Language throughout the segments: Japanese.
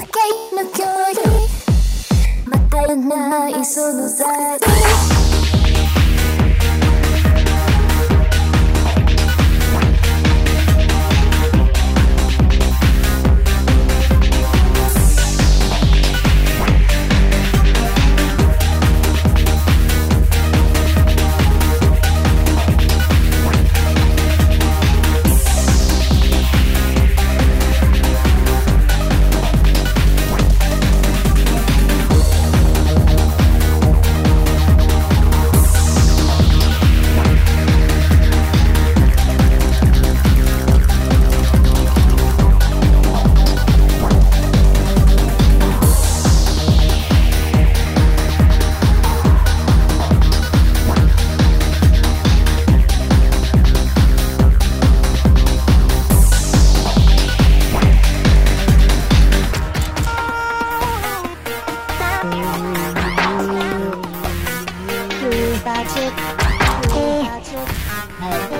の距離またないその在 chick. Hey, hey, hey.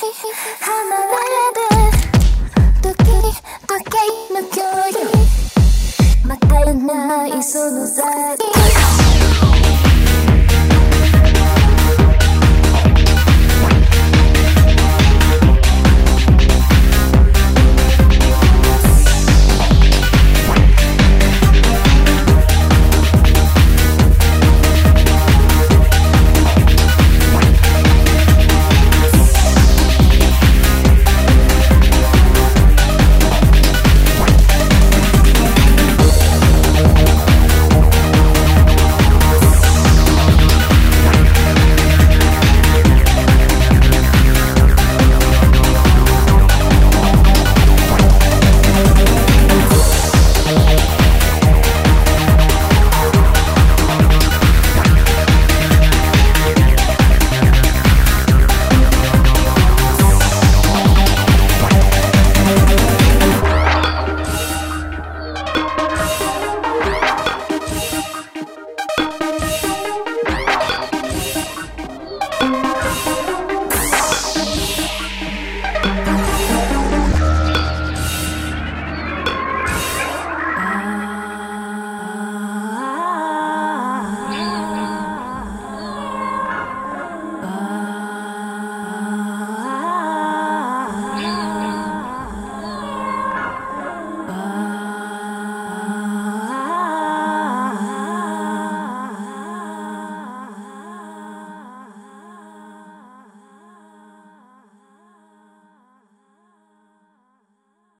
離れて